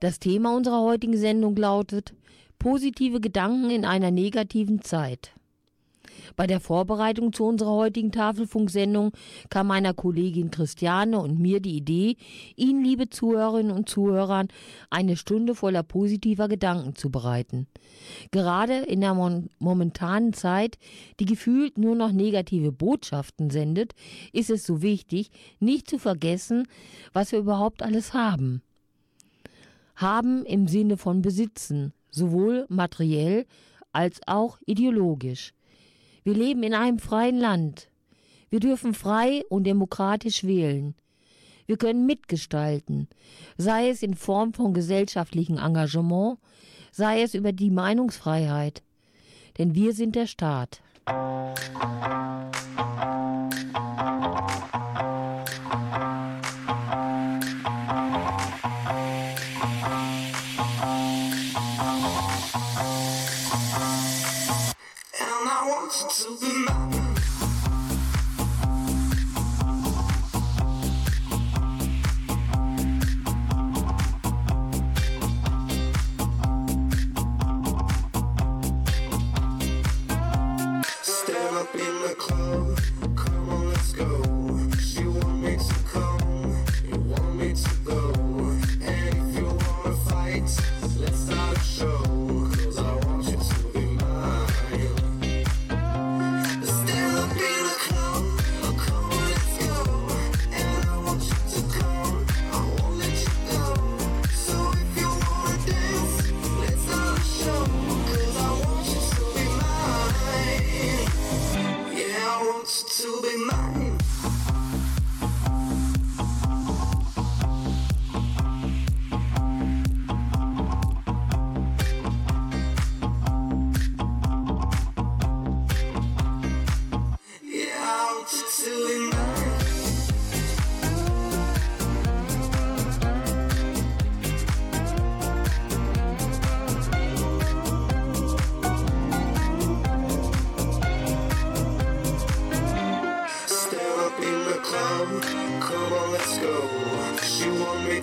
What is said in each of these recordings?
Das Thema unserer heutigen Sendung lautet Positive Gedanken in einer negativen Zeit. Bei der Vorbereitung zu unserer heutigen Tafelfunksendung kam meiner Kollegin Christiane und mir die Idee, Ihnen, liebe Zuhörerinnen und Zuhörern, eine Stunde voller positiver Gedanken zu bereiten. Gerade in der momentanen Zeit, die gefühlt nur noch negative Botschaften sendet, ist es so wichtig, nicht zu vergessen, was wir überhaupt alles haben. Haben im Sinne von besitzen, sowohl materiell als auch ideologisch. Wir leben in einem freien Land. Wir dürfen frei und demokratisch wählen. Wir können mitgestalten, sei es in Form von gesellschaftlichem Engagement, sei es über die Meinungsfreiheit. Denn wir sind der Staat. And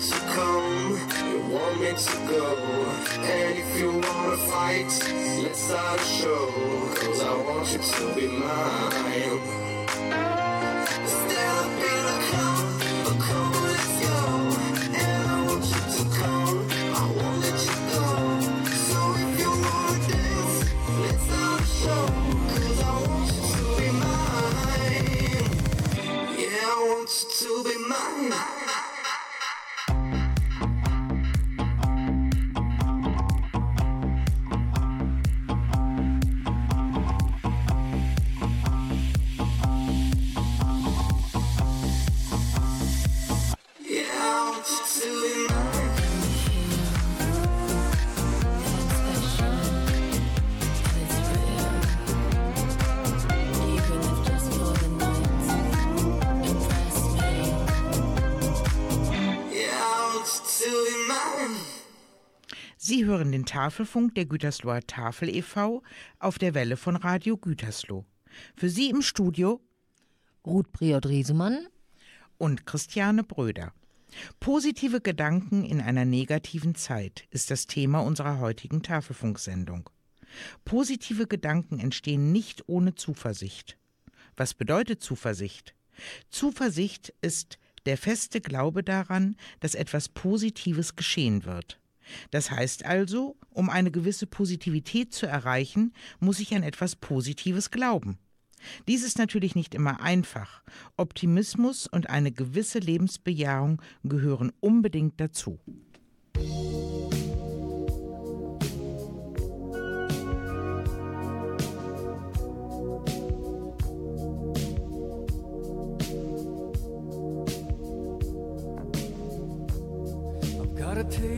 to come, you want me to go. And if you wanna fight, let's start a show. Cause I want you to be mine. Come on, let's go. And I want you to come, I won't let you go. So if you wanna dance, let's start a show. Cause I want you to be mine. Yeah, I want you to be mine. Tafelfunk der Gütersloher Tafel e.V. auf der Welle von Radio Gütersloh. Für Sie im Studio Ruth Briot-Riesemann und Christiane Bröder. Positive Gedanken in einer negativen Zeit ist das Thema unserer heutigen Tafelfunksendung. Positive Gedanken entstehen nicht ohne Zuversicht. Was bedeutet Zuversicht? Zuversicht ist der feste Glaube daran, dass etwas Positives geschehen wird. Das heißt also, um eine gewisse Positivität zu erreichen, muss ich an etwas Positives glauben. Dies ist natürlich nicht immer einfach. Optimismus und eine gewisse Lebensbejahung gehören unbedingt dazu. I've gotta take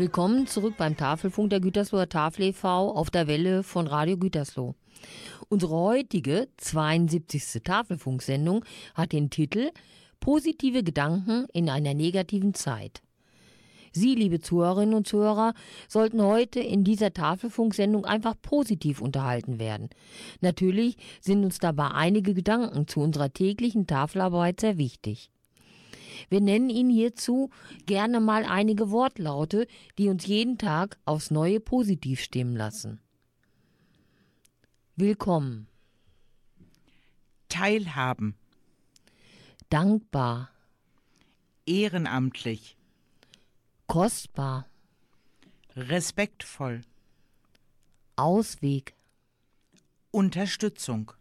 Willkommen zurück beim Tafelfunk der Gütersloher Tafel e.V. auf der Welle von Radio Gütersloh. Unsere heutige 72. Tafelfunksendung hat den Titel Positive Gedanken in einer negativen Zeit. Sie, liebe Zuhörerinnen und Zuhörer, sollten heute in dieser Tafelfunksendung einfach positiv unterhalten werden. Natürlich sind uns dabei einige Gedanken zu unserer täglichen Tafelarbeit sehr wichtig. Wir nennen Ihnen hierzu gerne mal einige Wortlaute, die uns jeden Tag aufs Neue positiv stimmen lassen. Willkommen, Teilhaben, dankbar, ehrenamtlich, kostbar, respektvoll, Ausweg. Unterstützung,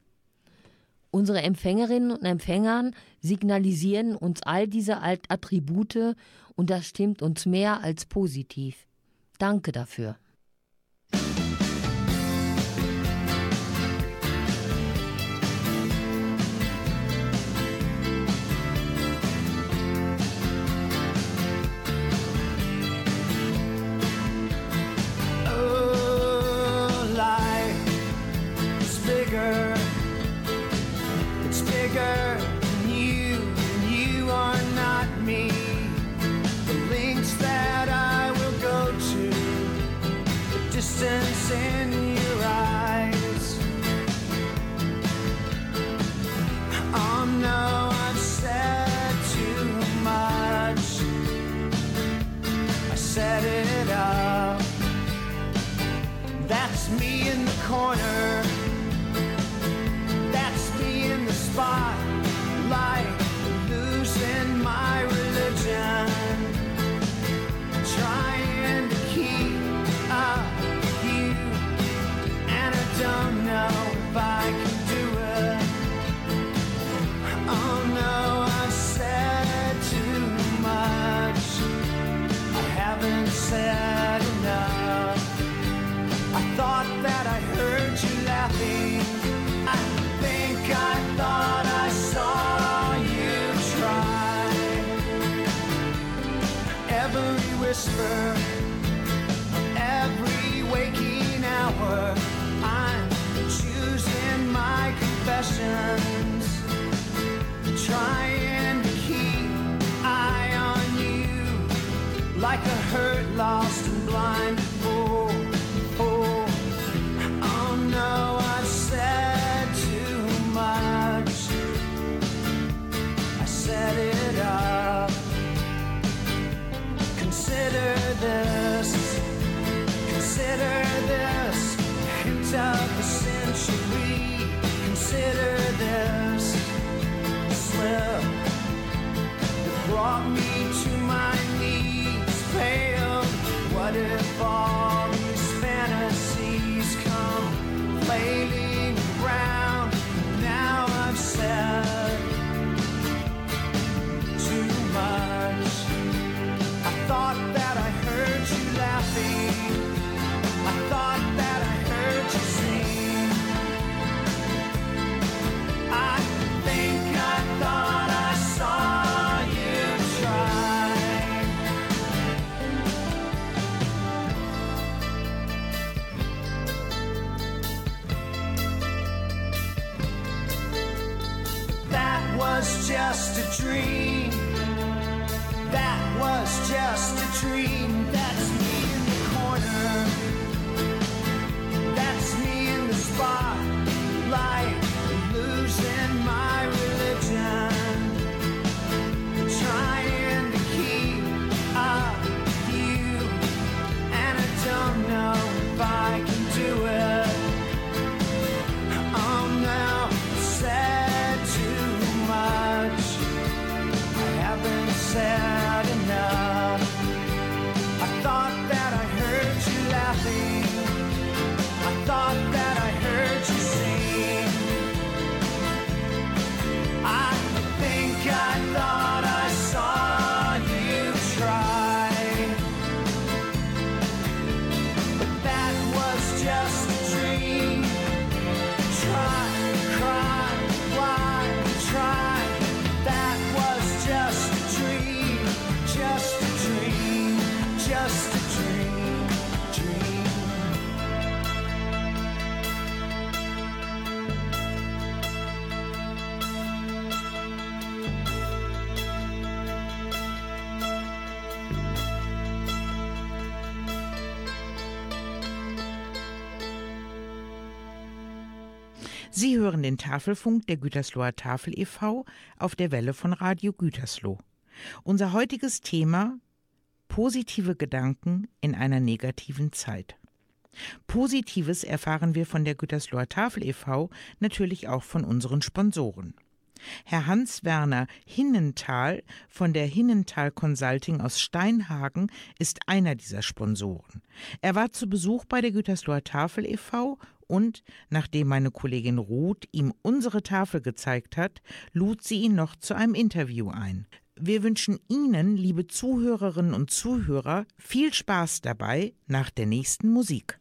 Unsere Empfängerinnen und Empfängern signalisieren uns all diese Attribute und das stimmt uns mehr als positiv. Danke dafür. sin whisper, of every waking hour, I'm choosing my confessions. Trying to keep eye on you like a hurt, lost, and blind Tafelfunk der Gütersloher Tafel e.V. auf der Welle von Radio Gütersloh. Unser heutiges Thema positive Gedanken in einer negativen Zeit. Positives erfahren wir von der Gütersloher Tafel e.V. natürlich auch von unseren Sponsoren. Herr Hans-Werner Hinnenthal von der Hinnenthal Consulting aus Steinhagen ist einer dieser Sponsoren. Er war zu Besuch bei der Gütersloher Tafel e.V. und, nachdem meine Kollegin Ruth ihm unsere Tafel gezeigt hat, lud sie ihn noch zu einem Interview ein. Wir wünschen Ihnen, liebe Zuhörerinnen und Zuhörer, viel Spaß dabei nach der nächsten Musik.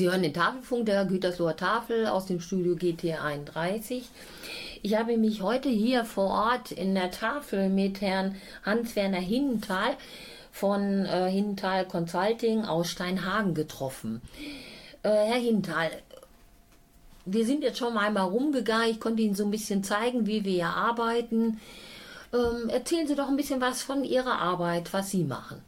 Sie hören den Tafelfunk der Gütersloher Tafel aus dem Studio GT 31. Ich habe mich heute hier vor Ort in der Tafel mit Herrn Hans-Werner Hinnenthal von äh, Hinnenthal Consulting aus Steinhagen getroffen. Äh, Herr Hinnenthal, wir sind jetzt schon mal einmal rumgegangen. Ich konnte Ihnen so ein bisschen zeigen, wie wir hier arbeiten. Ähm, erzählen Sie doch ein bisschen was von Ihrer Arbeit, was Sie machen.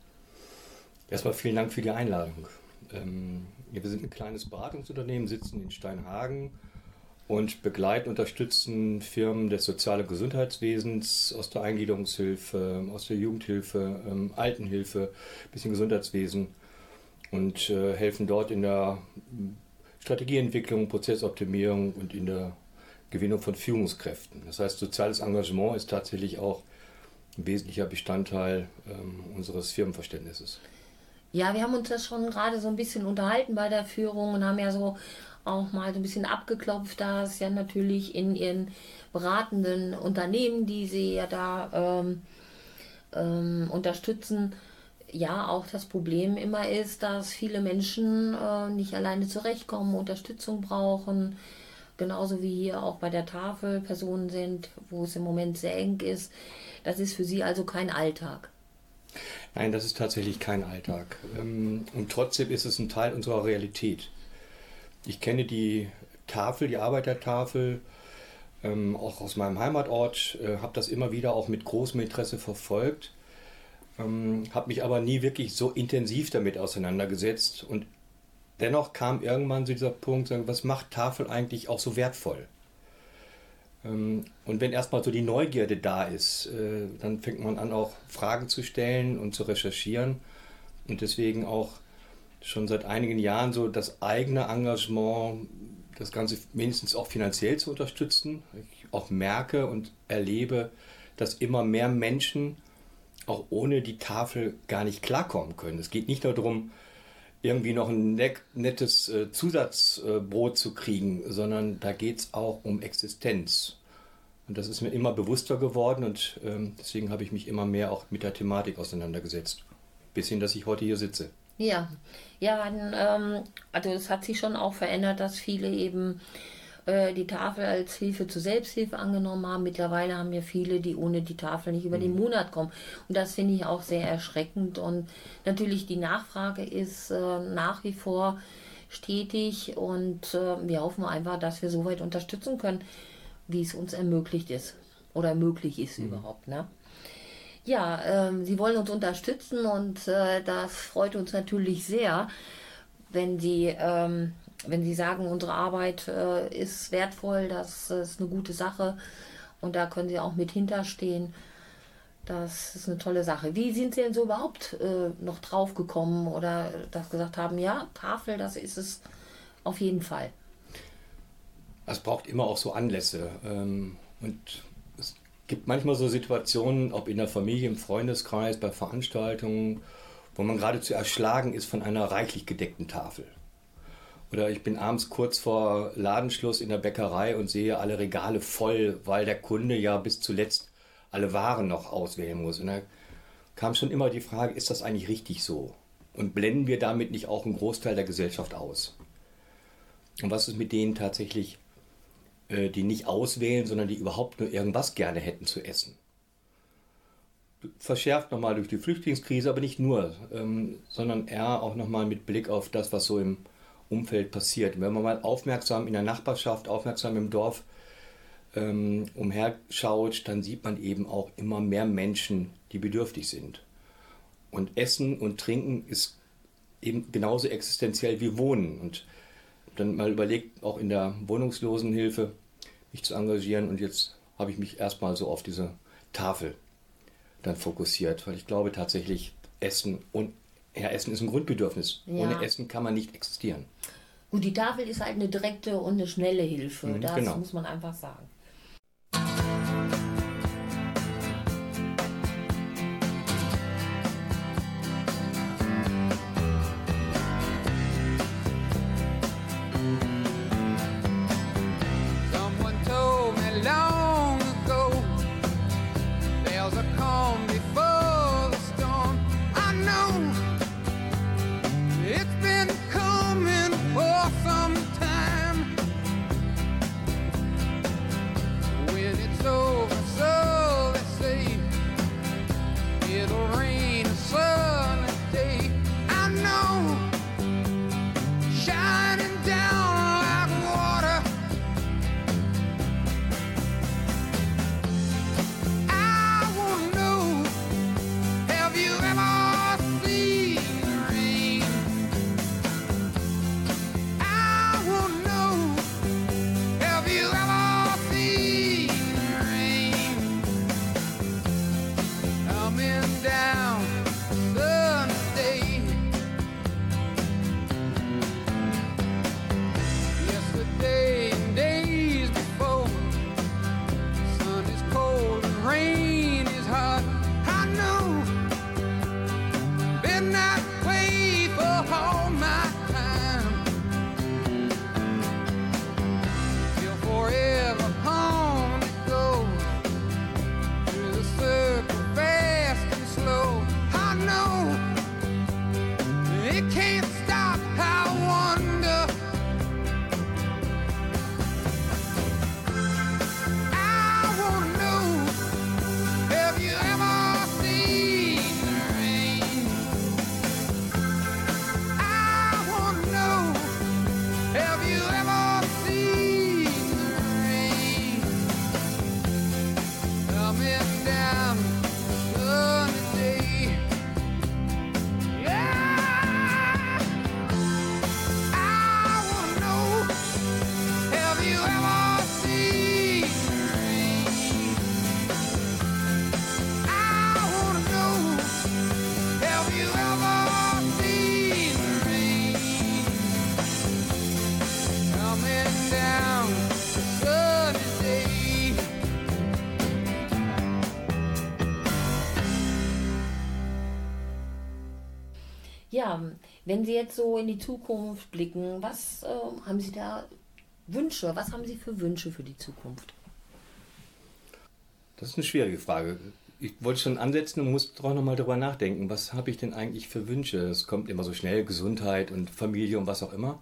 Erstmal vielen Dank für die Einladung. Ähm, ja, wir sind ein kleines Beratungsunternehmen, sitzen in Steinhagen und begleiten, unterstützen Firmen des sozialen Gesundheitswesens aus der Eingliederungshilfe, aus der Jugendhilfe, ähm, Altenhilfe, bisschen Gesundheitswesen und äh, helfen dort in der Strategieentwicklung, Prozessoptimierung und in der Gewinnung von Führungskräften. Das heißt, soziales Engagement ist tatsächlich auch ein wesentlicher Bestandteil ähm, unseres Firmenverständnisses. Ja, wir haben uns das schon gerade so ein bisschen unterhalten bei der Führung und haben ja so auch mal so ein bisschen abgeklopft, dass ja natürlich in ihren beratenden Unternehmen, die sie ja da ähm, ähm, unterstützen, ja auch das Problem immer ist, dass viele Menschen äh, nicht alleine zurechtkommen, Unterstützung brauchen. Genauso wie hier auch bei der Tafel Personen sind, wo es im Moment sehr eng ist. Das ist für sie also kein Alltag. Nein, das ist tatsächlich kein Alltag. Ähm, Und trotzdem ist es ein Teil unserer Realität. Ich kenne die Tafel, die Arbeitertafel, ähm, auch aus meinem Heimatort, äh, habe das immer wieder auch mit großem Interesse verfolgt, ähm, habe mich aber nie wirklich so intensiv damit auseinandergesetzt. Und dennoch kam irgendwann so dieser Punkt, was macht Tafel eigentlich auch so wertvoll? Ähm, Und wenn erstmal so die Neugierde da ist, äh, dann fängt man an, auch Fragen zu stellen und zu recherchieren. Und deswegen auch schon seit einigen Jahren so das eigene Engagement, das Ganze mindestens auch finanziell zu unterstützen. Ich auch merke und erlebe, dass immer mehr Menschen auch ohne die Tafel gar nicht klarkommen können. Es geht nicht nur darum, irgendwie noch ein net- nettes äh, Zusatzbrot zu kriegen, sondern da geht es auch um Existenz. Und das ist mir immer bewusster geworden und ähm, deswegen habe ich mich immer mehr auch mit der Thematik auseinandergesetzt. Bis hin, dass ich heute hier sitze. Ja, ja, ähm, also es hat sich schon auch verändert, dass viele eben äh, die Tafel als Hilfe zur Selbsthilfe angenommen haben. Mittlerweile haben ja viele, die ohne die Tafel nicht über den Monat kommen. Und das finde ich auch sehr erschreckend. Und natürlich die Nachfrage ist äh, nach wie vor stetig und äh, wir hoffen einfach, dass wir so weit unterstützen können, wie es uns ermöglicht ist oder möglich ist überhaupt. Ne? Ja, ähm, Sie wollen uns unterstützen und äh, das freut uns natürlich sehr, wenn Sie, ähm, wenn Sie sagen, unsere Arbeit äh, ist wertvoll, das ist eine gute Sache und da können Sie auch mit hinterstehen. Das ist eine tolle Sache. Wie sind Sie denn so überhaupt äh, noch drauf gekommen oder das gesagt haben, ja, Tafel, das ist es auf jeden Fall. Es braucht immer auch so Anlässe. ähm, Und es gibt manchmal so Situationen, ob in der Familie, im Freundeskreis, bei Veranstaltungen, wo man geradezu erschlagen ist von einer reichlich gedeckten Tafel. Oder ich bin abends kurz vor Ladenschluss in der Bäckerei und sehe alle Regale voll, weil der Kunde ja bis zuletzt alle Waren noch auswählen muss. Und da kam schon immer die Frage, ist das eigentlich richtig so? Und blenden wir damit nicht auch einen Großteil der Gesellschaft aus? Und was ist mit denen tatsächlich, äh, die nicht auswählen, sondern die überhaupt nur irgendwas gerne hätten zu essen? Verschärft nochmal durch die Flüchtlingskrise, aber nicht nur, ähm, sondern eher auch nochmal mit Blick auf das, was so im Umfeld passiert. Wenn man mal aufmerksam in der Nachbarschaft, aufmerksam im Dorf ähm, umherschaut, dann sieht man eben auch immer mehr Menschen, die bedürftig sind. Und Essen und Trinken ist eben genauso existenziell wie Wohnen. Und dann mal überlegt, auch in der Wohnungslosenhilfe mich zu engagieren. Und jetzt habe ich mich erstmal so auf diese Tafel dann fokussiert, weil ich glaube tatsächlich, Essen und ja, Essen ist ein Grundbedürfnis. Ja. Ohne Essen kann man nicht existieren. Und die Tafel ist halt eine direkte und eine schnelle Hilfe. Mhm, das genau. muss man einfach sagen. Wenn Sie jetzt so in die Zukunft blicken, was äh, haben Sie da Wünsche? Was haben Sie für Wünsche für die Zukunft? Das ist eine schwierige Frage. Ich wollte schon ansetzen und muss doch nochmal darüber nachdenken. Was habe ich denn eigentlich für Wünsche? Es kommt immer so schnell, Gesundheit und Familie und was auch immer.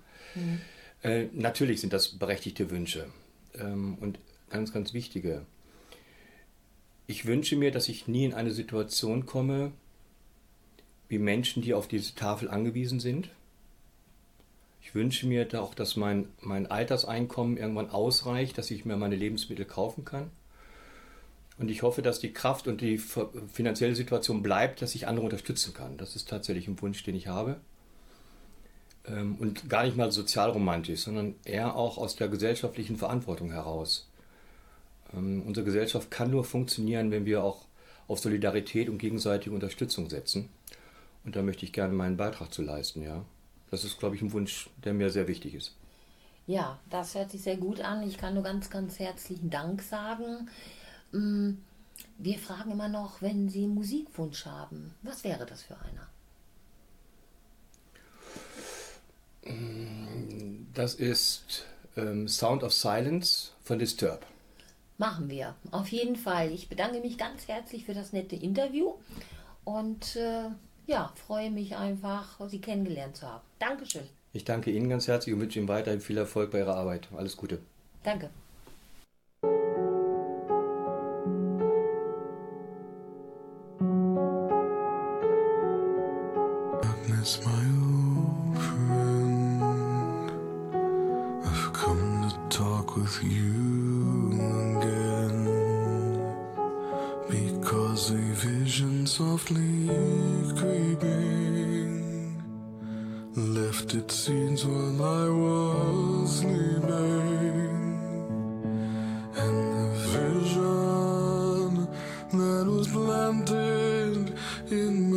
Äh, natürlich sind das berechtigte Wünsche ähm, und ganz, ganz wichtige. Ich wünsche mir, dass ich nie in eine Situation komme, wie Menschen, die auf diese Tafel angewiesen sind. Ich wünsche mir auch, dass mein, mein Alterseinkommen irgendwann ausreicht, dass ich mir meine Lebensmittel kaufen kann. Und ich hoffe, dass die Kraft und die fi- finanzielle Situation bleibt, dass ich andere unterstützen kann. Das ist tatsächlich ein Wunsch, den ich habe. Ähm, Und gar nicht mal sozialromantisch, sondern eher auch aus der gesellschaftlichen Verantwortung heraus. Ähm, Unsere Gesellschaft kann nur funktionieren, wenn wir auch auf Solidarität und gegenseitige Unterstützung setzen. Und da möchte ich gerne meinen Beitrag zu leisten, ja. Das ist, glaube ich, ein Wunsch, der mir sehr wichtig ist. Ja, das hört sich sehr gut an. Ich kann nur ganz, ganz herzlichen Dank sagen. Mm, Wir fragen immer noch, wenn Sie einen Musikwunsch haben, was wäre das für einer? Das ist ähm, Sound of Silence von Disturb. Machen wir. Auf jeden Fall. Ich bedanke mich ganz herzlich für das nette Interview und äh, ja, freue mich einfach, Sie kennengelernt zu haben. Dankeschön. Ich danke Ihnen ganz herzlich und wünsche Ihnen weiterhin viel Erfolg bei Ihrer Arbeit. Alles Gute. Danke. In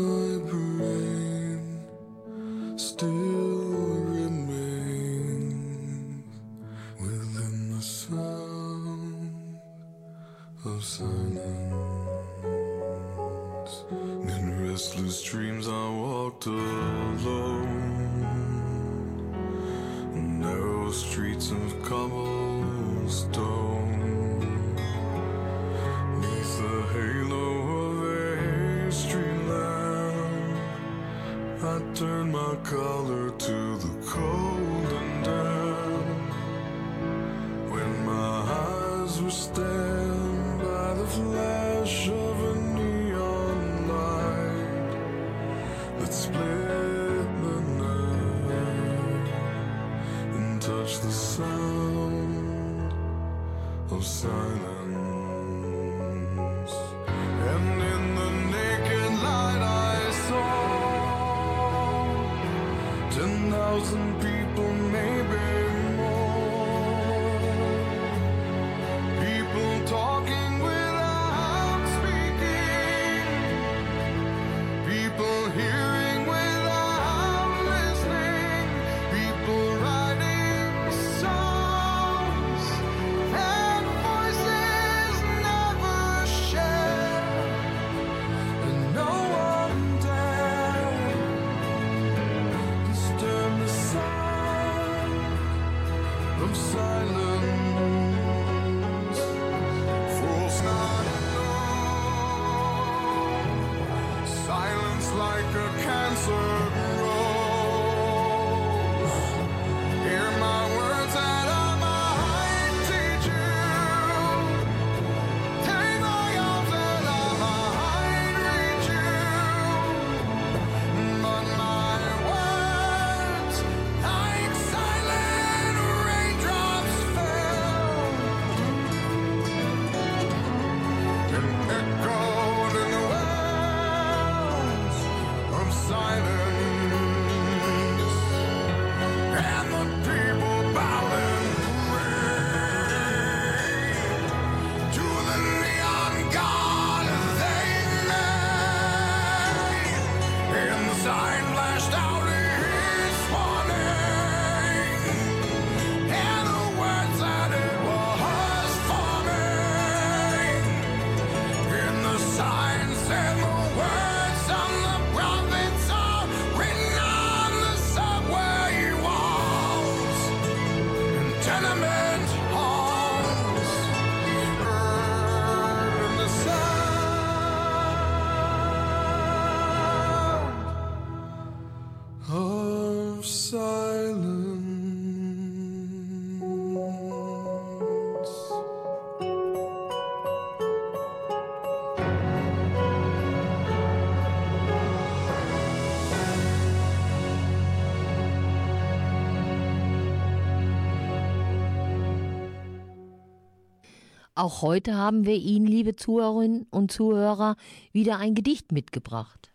Auch heute haben wir Ihnen, liebe Zuhörerinnen und Zuhörer, wieder ein Gedicht mitgebracht.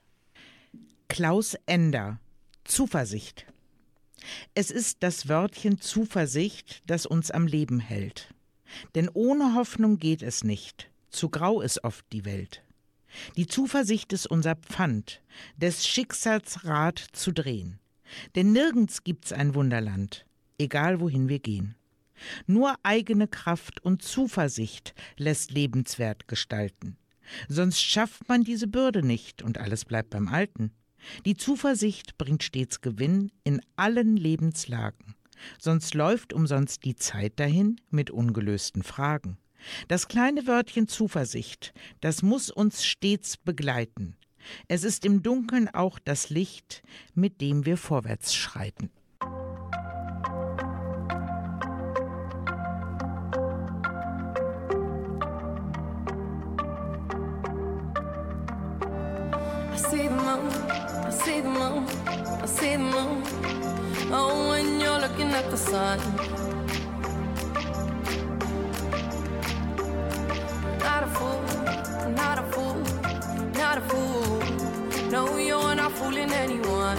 Klaus Ender. Zuversicht. Es ist das Wörtchen Zuversicht, das uns am Leben hält. Denn ohne Hoffnung geht es nicht. Zu grau ist oft die Welt. Die Zuversicht ist unser Pfand, des Schicksals Rad zu drehen. Denn nirgends gibt's ein Wunderland, egal wohin wir gehen. Nur eigene Kraft und Zuversicht lässt lebenswert gestalten. Sonst schafft man diese Bürde nicht und alles bleibt beim Alten. Die Zuversicht bringt stets Gewinn in allen Lebenslagen. Sonst läuft umsonst die Zeit dahin mit ungelösten Fragen. Das kleine Wörtchen Zuversicht, das muss uns stets begleiten. Es ist im Dunkeln auch das Licht, mit dem wir vorwärts schreiten. Moon. Oh, when you're looking at the sun. Not a fool, not a fool, not a fool. No, you're not fooling anyone.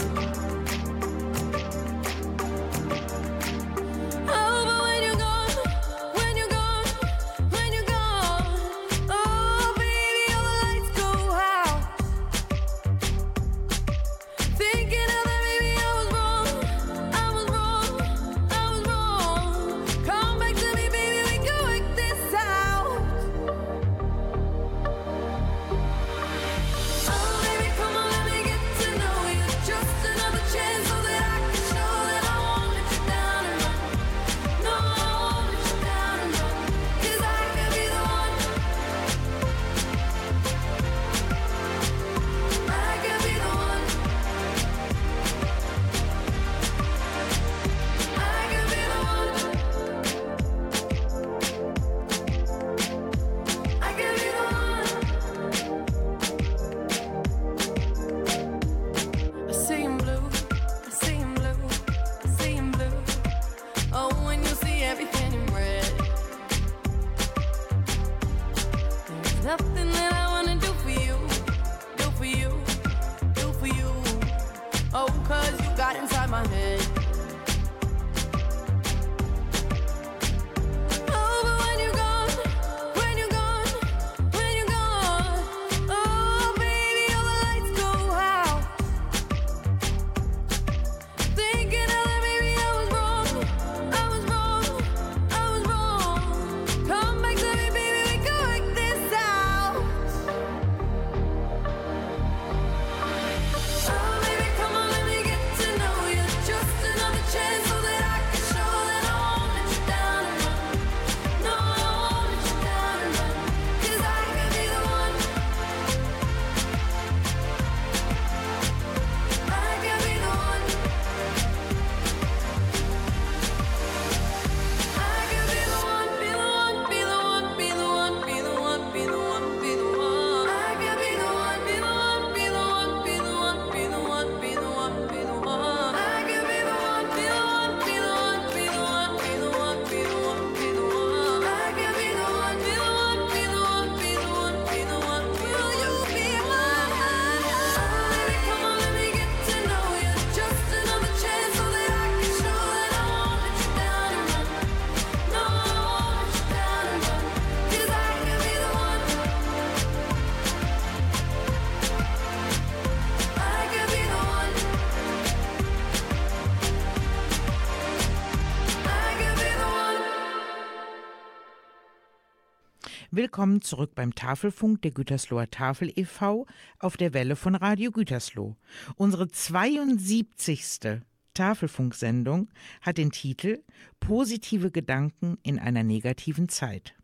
Willkommen zurück beim Tafelfunk der Gütersloher Tafel e.V. auf der Welle von Radio Gütersloh. Unsere 72. Tafelfunksendung hat den Titel Positive Gedanken in einer negativen Zeit.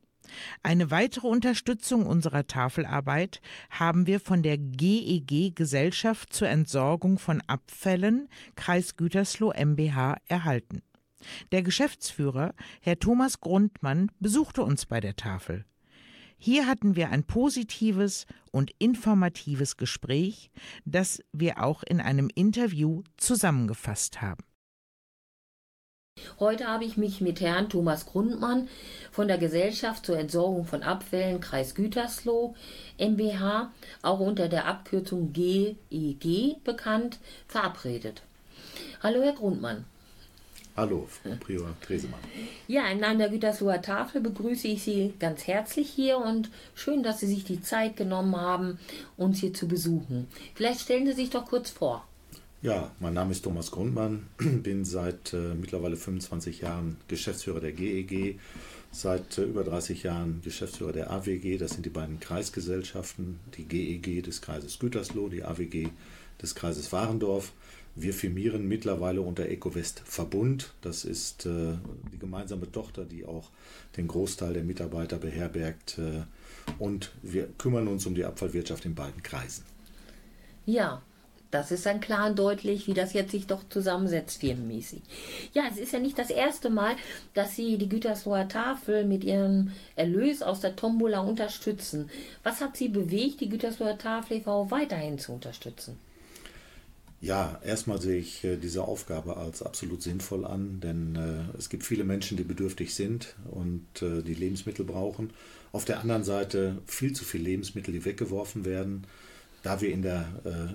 Eine weitere Unterstützung unserer Tafelarbeit haben wir von der GEG Gesellschaft zur Entsorgung von Abfällen Kreis Gütersloh MBH erhalten. Der Geschäftsführer, Herr Thomas Grundmann, besuchte uns bei der Tafel. Hier hatten wir ein positives und informatives Gespräch, das wir auch in einem Interview zusammengefasst haben. Heute habe ich mich mit Herrn Thomas Grundmann von der Gesellschaft zur Entsorgung von Abfällen Kreis Gütersloh MBH, auch unter der Abkürzung GEG bekannt, verabredet. Hallo Herr Grundmann. Hallo, Frau Prior Tresemann. Ja, im Namen der Gütersloher Tafel begrüße ich Sie ganz herzlich hier und schön, dass Sie sich die Zeit genommen haben, uns hier zu besuchen. Vielleicht stellen Sie sich doch kurz vor. Ja, mein Name ist Thomas Grundmann, bin seit äh, mittlerweile 25 Jahren Geschäftsführer der GEG, seit äh, über 30 Jahren Geschäftsführer der AWG, das sind die beiden Kreisgesellschaften, die GEG des Kreises Gütersloh, die AWG des Kreises Warendorf. Wir firmieren mittlerweile unter EcoWest Verbund. Das ist äh, die gemeinsame Tochter, die auch den Großteil der Mitarbeiter beherbergt. Äh, und wir kümmern uns um die Abfallwirtschaft in beiden Kreisen. Ja, das ist dann klar und deutlich, wie das jetzt sich doch zusammensetzt, firmenmäßig. Ja, es ist ja nicht das erste Mal, dass Sie die Gütersloher Tafel mit Ihrem Erlös aus der Tombola unterstützen. Was hat Sie bewegt, die Gütersloher Tafel e.V. weiterhin zu unterstützen? Ja, erstmal sehe ich äh, diese Aufgabe als absolut sinnvoll an, denn äh, es gibt viele Menschen, die bedürftig sind und äh, die Lebensmittel brauchen. Auf der anderen Seite viel zu viele Lebensmittel, die weggeworfen werden. Da wir in der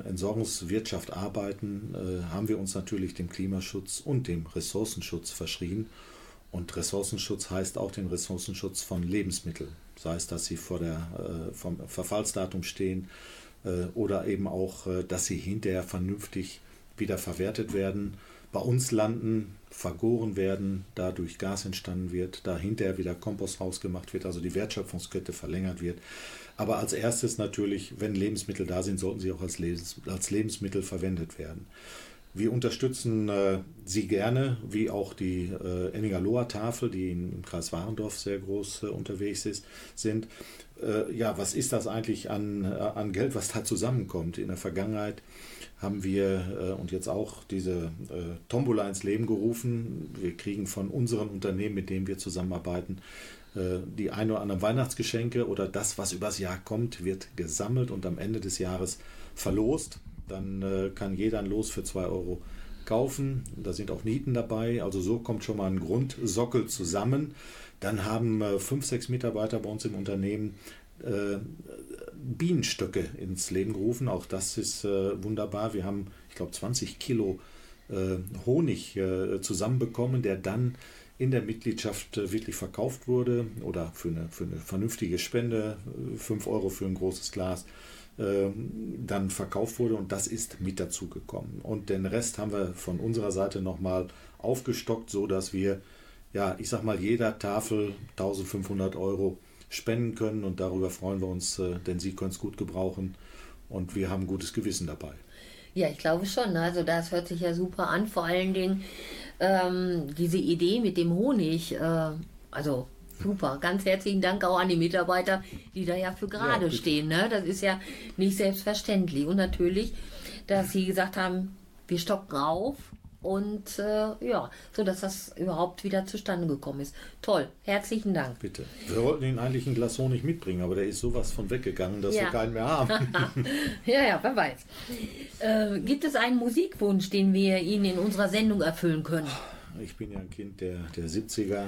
Entsorgungswirtschaft arbeiten, haben wir uns natürlich dem Klimaschutz und dem Ressourcenschutz verschrien. Und Ressourcenschutz heißt auch den Ressourcenschutz von Lebensmitteln, sei es, dass sie vor der, vom Verfallsdatum stehen, oder eben auch, äh, dass sie hinterher vernünftig wieder verwertet werden, bei uns landen, vergoren werden, dadurch Gas entstanden wird, da hinterher wieder Kompost rausgemacht wird, also die Wertschöpfungskette verlängert wird. Aber als erstes natürlich, wenn Lebensmittel da sind, sollten sie auch als, Lebens als Lebensmittel verwendet werden. Wir unterstützen äh, Sie gerne, wie auch die äh, Ennigerloher Tafel, die im Kreis Warendorf sehr groß äh, unterwegs ist, sind. Äh, ja, was ist das eigentlich an, äh, an Geld, was da zusammenkommt? In der Vergangenheit haben wir äh, und jetzt auch diese äh, Tombola ins Leben gerufen. Wir kriegen von unseren Unternehmen, mit denen wir zusammenarbeiten, äh, die ein oder anderen Weihnachtsgeschenke oder das, was übers Jahr kommt, wird gesammelt und am Ende des Jahres verlost. Dann äh, kann jeder ein Los für 2 Euro kaufen. Da sind auch Nieten dabei. Also so kommt schon mal ein Grundsockel zusammen. Dann haben äh, fünf, sechs Mitarbeiter bei uns im Unternehmen äh, Bienenstöcke ins Leben gerufen. Auch das ist äh, wunderbar. Wir haben, ich glaube, 20 Kilo äh, Honig äh, zusammenbekommen, der dann in der Mitgliedschaft äh, wirklich verkauft wurde oder für eine, für eine vernünftige Spende, 5 Euro für ein großes Glas, dann verkauft wurde und das ist mit dazu gekommen. Und den Rest haben wir von unserer Seite nochmal aufgestockt, so dass wir, ja, ich sag mal, jeder Tafel 1500 Euro spenden können und darüber freuen wir uns, äh, denn Sie können es gut gebrauchen und wir haben gutes Gewissen dabei. Ja, ich glaube schon. Also das hört sich ja super an. Vor allen Dingen ähm, diese Idee mit dem Honig. Äh, also super. Ganz herzlichen Dank auch an die Mitarbeiter, die da ja für gerade bitte. stehen. Ne? Das ist ja nicht selbstverständlich. Und natürlich, dass sie gesagt haben, wir stocken auf. Und äh, ja, so dass das überhaupt wieder zustande gekommen ist. Toll, herzlichen Dank. Bitte. Wir wollten ihn eigentlich ein Glas Honig mitbringen, aber der ist sowas von weggegangen, dass Ja. wir keinen mehr haben. Ja, ja, wer weiß. Äh, gibt es einen Musikwunsch, den wir Ihnen in unserer Sendung erfüllen können? Ich bin ja ein Kind der, der 70er,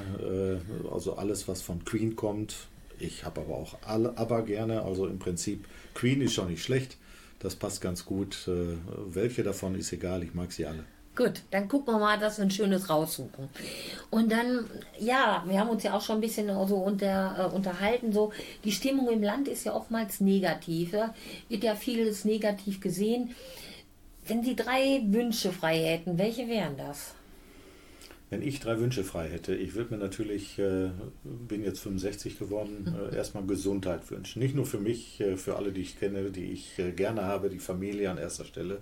äh, also alles, was von Queen kommt. Ich habe aber auch alle, aber gerne, also im Prinzip, Queen ist schon nicht schlecht. Das passt ganz gut. Äh, welche davon ist egal, ich mag sie alle. Gut, dann gucken wir mal, dass wir ein schönes raussuchen. Und dann, ja, wir haben uns ja auch schon ein bisschen so unter, äh, unterhalten. So, die Stimmung im Land ist ja oftmals negativ. Ja? Wird ja vieles negativ gesehen. Wenn Sie drei Wünsche frei hätten, welche wären das? Wenn ich drei Wünsche frei hätte, ich würde mir natürlich, äh, bin jetzt 65 geworden, äh, erstmal Gesundheit wünschen. Nicht nur für mich, äh, für alle, die ich kenne, die ich äh, gerne habe, die Familie an erster Stelle.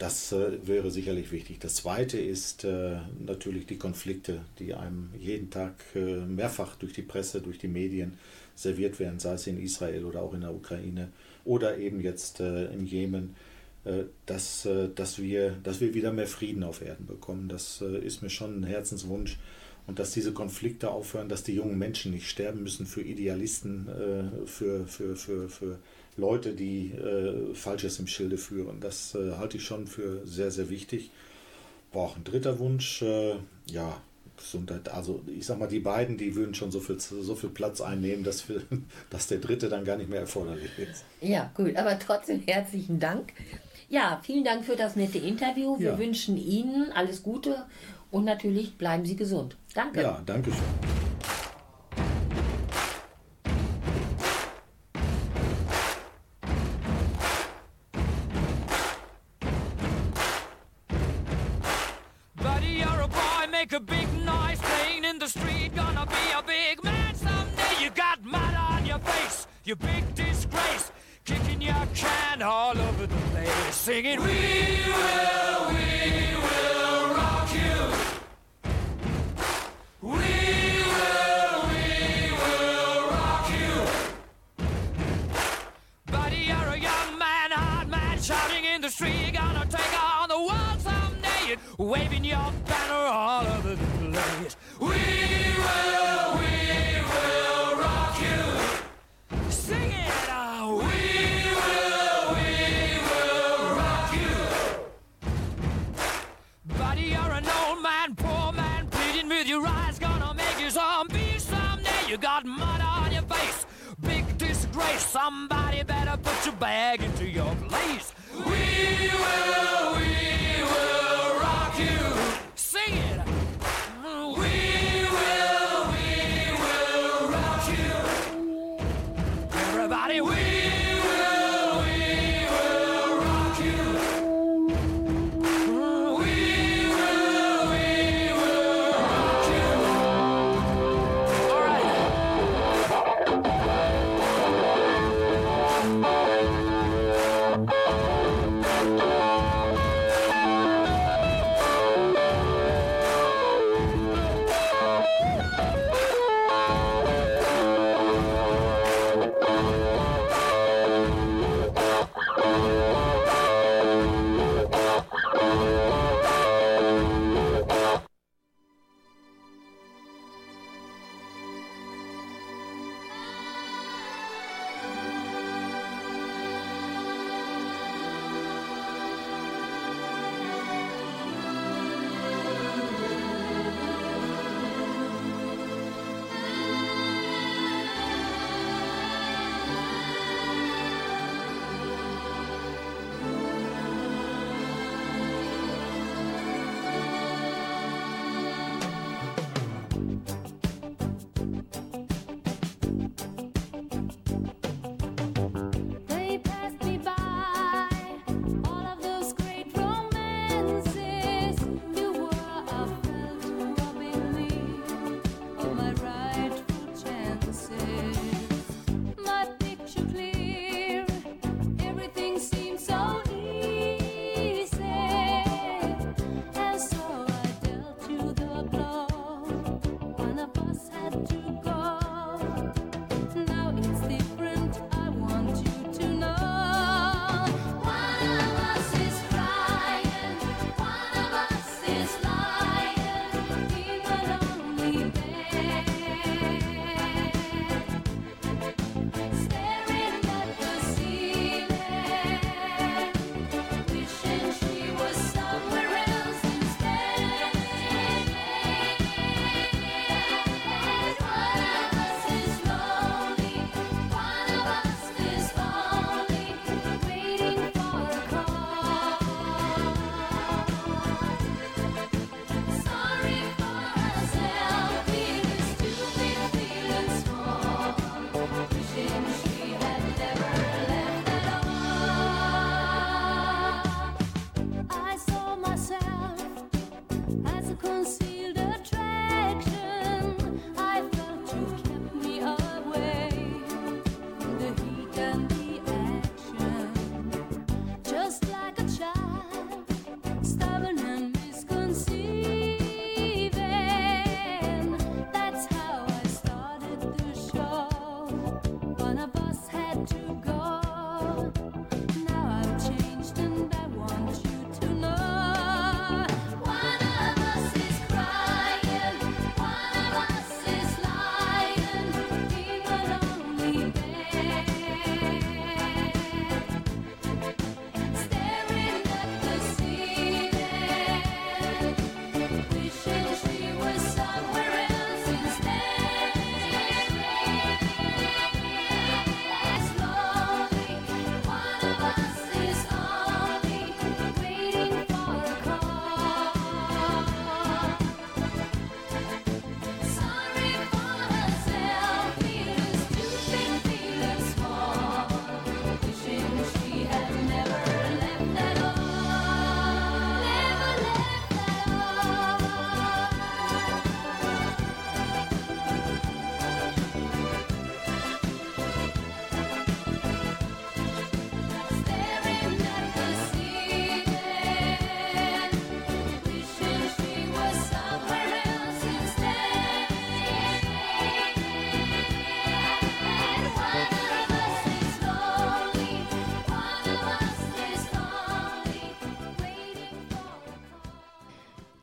Das äh, wäre sicherlich wichtig. Das Zweite ist äh, natürlich die Konflikte, die einem jeden Tag äh, mehrfach durch die Presse, durch die Medien serviert werden, sei es in Israel oder auch in der Ukraine oder eben jetzt äh, im Jemen, äh, dass, äh, dass, wir, dass wir wieder mehr Frieden auf Erden bekommen. Das ist mir schon ein Herzenswunsch. Und dass diese Konflikte aufhören, dass die jungen Menschen nicht sterben müssen für Idealisten, für, für, für, für Leute, die äh, Falsches im Schilde führen. Das äh, halte ich schon für sehr, sehr wichtig. Boah, ein dritter Wunsch, äh, ja, Gesundheit. Also ich sag mal, die beiden, die würden schon so viel, so viel Platz einnehmen, dass, wir, dass der dritte dann gar nicht mehr erforderlich ist. Ja, gut, aber trotzdem herzlichen Dank. Ja, vielen Dank für das nette Interview. Wir Ja. wünschen Ihnen alles Gute und natürlich bleiben Sie gesund. Danke. Ja, danke schön. Singing, We will, we will rock you. We will, we will rock you. Buddy, you're a young man, hard man, shouting in the street. Gonna take on the world someday and waving your banner got mud on your face, big disgrace. Somebody better put your bag into your place. We will, we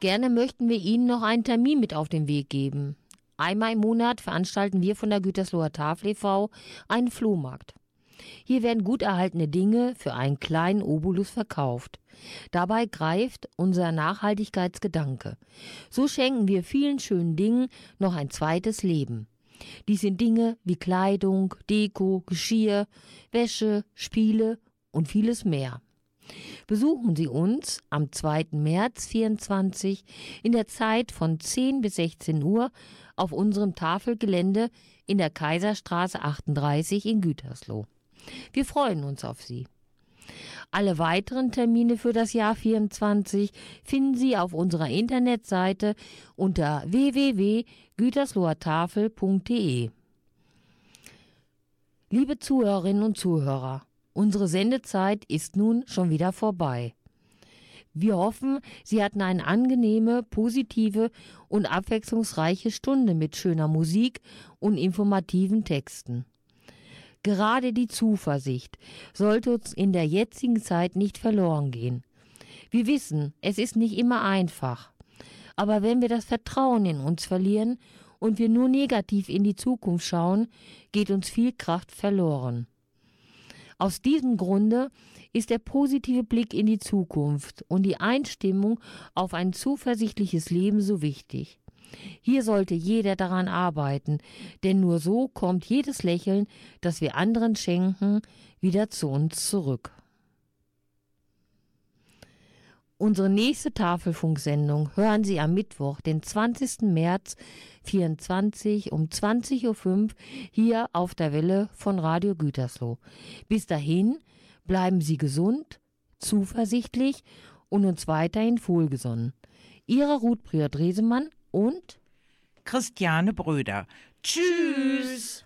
Gerne möchten wir Ihnen noch einen Termin mit auf den Weg geben. Einmal im Monat veranstalten wir von der Gütersloher Tafel e.V. einen Flohmarkt. Hier werden gut erhaltene Dinge für einen kleinen Obolus verkauft. Dabei greift unser Nachhaltigkeitsgedanke. So schenken wir vielen schönen Dingen noch ein zweites Leben. Dies sind Dinge wie Kleidung, Deko, Geschirr, Wäsche, Spiele und vieles mehr. Besuchen Sie uns am 2. März 24 in der Zeit von 10 bis 16 Uhr auf unserem Tafelgelände in der Kaiserstraße 38 in Gütersloh. Wir freuen uns auf Sie. Alle weiteren Termine für das Jahr 24 finden Sie auf unserer Internetseite unter www.güterslohertafel.de. Liebe Zuhörerinnen und Zuhörer, unsere Sendezeit ist nun schon wieder vorbei. Wir hoffen, Sie hatten eine angenehme, positive und abwechslungsreiche Stunde mit schöner Musik und informativen Texten. Gerade die Zuversicht sollte uns in der jetzigen Zeit nicht verloren gehen. Wir wissen, es ist nicht immer einfach. Aber wenn wir das Vertrauen in uns verlieren und wir nur negativ in die Zukunft schauen, geht uns viel Kraft verloren. Aus diesem Grunde ist der positive Blick in die Zukunft und die Einstimmung auf ein zuversichtliches Leben so wichtig. Hier sollte jeder daran arbeiten, denn nur so kommt jedes Lächeln, das wir anderen schenken, wieder zu uns zurück. Unsere nächste Tafelfunksendung hören Sie am Mittwoch, den 20. März 24 um 20.05 Uhr hier auf der Welle von Radio Gütersloh. Bis dahin bleiben Sie gesund, zuversichtlich und uns weiterhin wohlgesonnen. Ihre Ruth Prior-Dresemann und Christiane Bröder. Tschüss!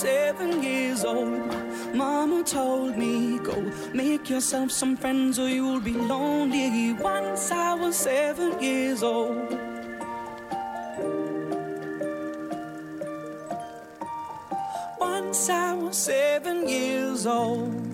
seven years old. Mama told me, go make yourself some friends or you'll be lonely. Once I was seven years old. Once I was seven years old.